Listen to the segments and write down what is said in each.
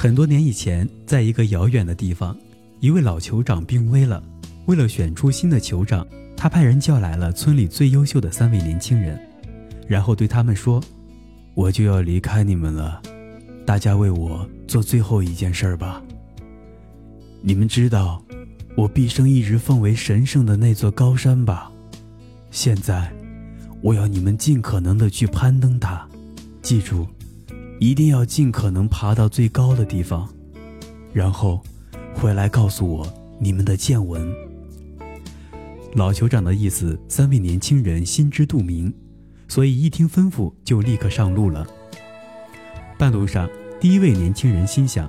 很多年以前，在一个遥远的地方，一位老酋长病危了。为了选出新的酋长，他派人叫来了村里最优秀的三位年轻人，然后对他们说：“我就要离开你们了，大家为我做最后一件事吧。你们知道，我毕生一直奉为神圣的那座高山吧？现在，我要你们尽可能的去攀登它，记住。”一定要尽可能爬到最高的地方，然后回来告诉我你们的见闻。老酋长的意思，三位年轻人心知肚明，所以一听吩咐就立刻上路了。半路上，第一位年轻人心想：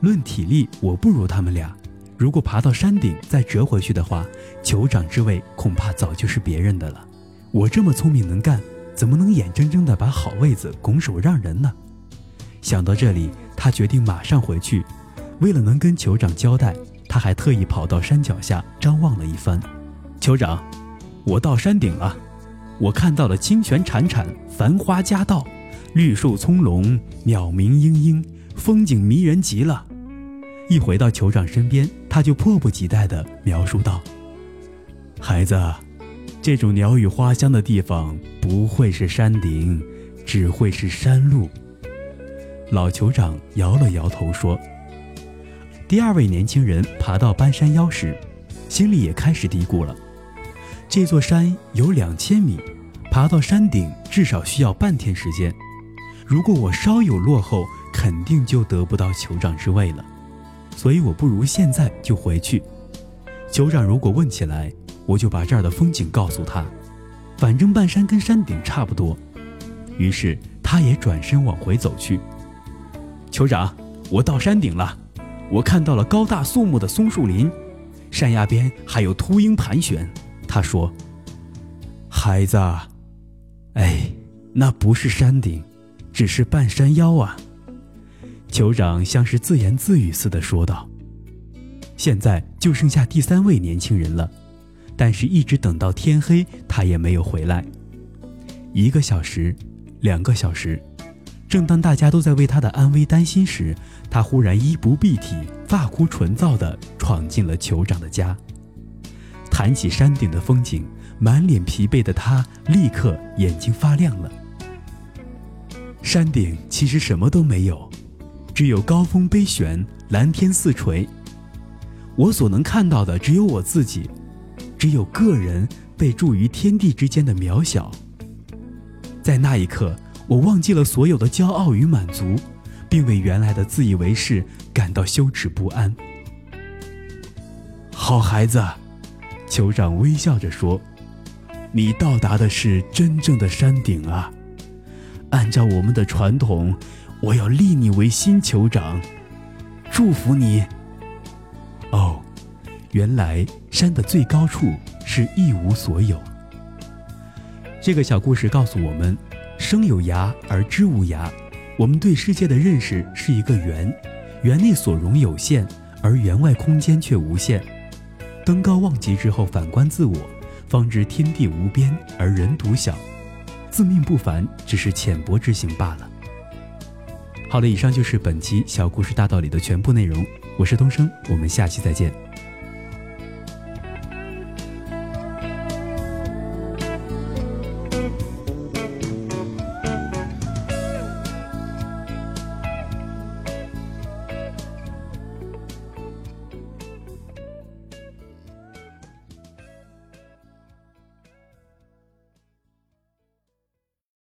论体力，我不如他们俩。如果爬到山顶再折回去的话，酋长之位恐怕早就是别人的了。我这么聪明能干，怎么能眼睁睁地把好位子拱手让人呢？想到这里，他决定马上回去。为了能跟酋长交代，他还特意跑到山脚下张望了一番。酋长，我到山顶了，我看到了清泉潺潺，繁花夹道，绿树葱茏，鸟鸣嘤嘤，风景迷人极了。一回到酋长身边，他就迫不及待地描述道：“孩子，这种鸟语花香的地方不会是山顶，只会是山路。”老酋长摇了摇头说：“第二位年轻人爬到半山腰时，心里也开始嘀咕了。这座山有两千米，爬到山顶至少需要半天时间。如果我稍有落后，肯定就得不到酋长之位了。所以我不如现在就回去。酋长如果问起来，我就把这儿的风景告诉他。反正半山跟山顶差不多。”于是他也转身往回走去。酋长，我到山顶了，我看到了高大肃穆的松树林，山崖边还有秃鹰盘旋。他说：“孩子，哎，那不是山顶，只是半山腰啊。”酋长像是自言自语似的说道：“现在就剩下第三位年轻人了，但是一直等到天黑，他也没有回来。一个小时，两个小时。”正当大家都在为他的安危担心时，他忽然衣不蔽体、发枯唇燥地闯进了酋长的家。谈起山顶的风景，满脸疲惫的他立刻眼睛发亮了。山顶其实什么都没有，只有高峰悲悬、蓝天似垂。我所能看到的只有我自己，只有个人被置于天地之间的渺小。在那一刻。我忘记了所有的骄傲与满足，并为原来的自以为是感到羞耻不安。好孩子，酋长微笑着说：“你到达的是真正的山顶啊！按照我们的传统，我要立你为新酋长，祝福你。”哦，原来山的最高处是一无所有。这个小故事告诉我们。生有涯而知无涯，我们对世界的认识是一个圆，圆内所容有限，而圆外空间却无限。登高望极之后，反观自我，方知天地无边而人独小。自命不凡，只是浅薄之行罢了。好了，以上就是本期小故事大道理的全部内容。我是东升，我们下期再见。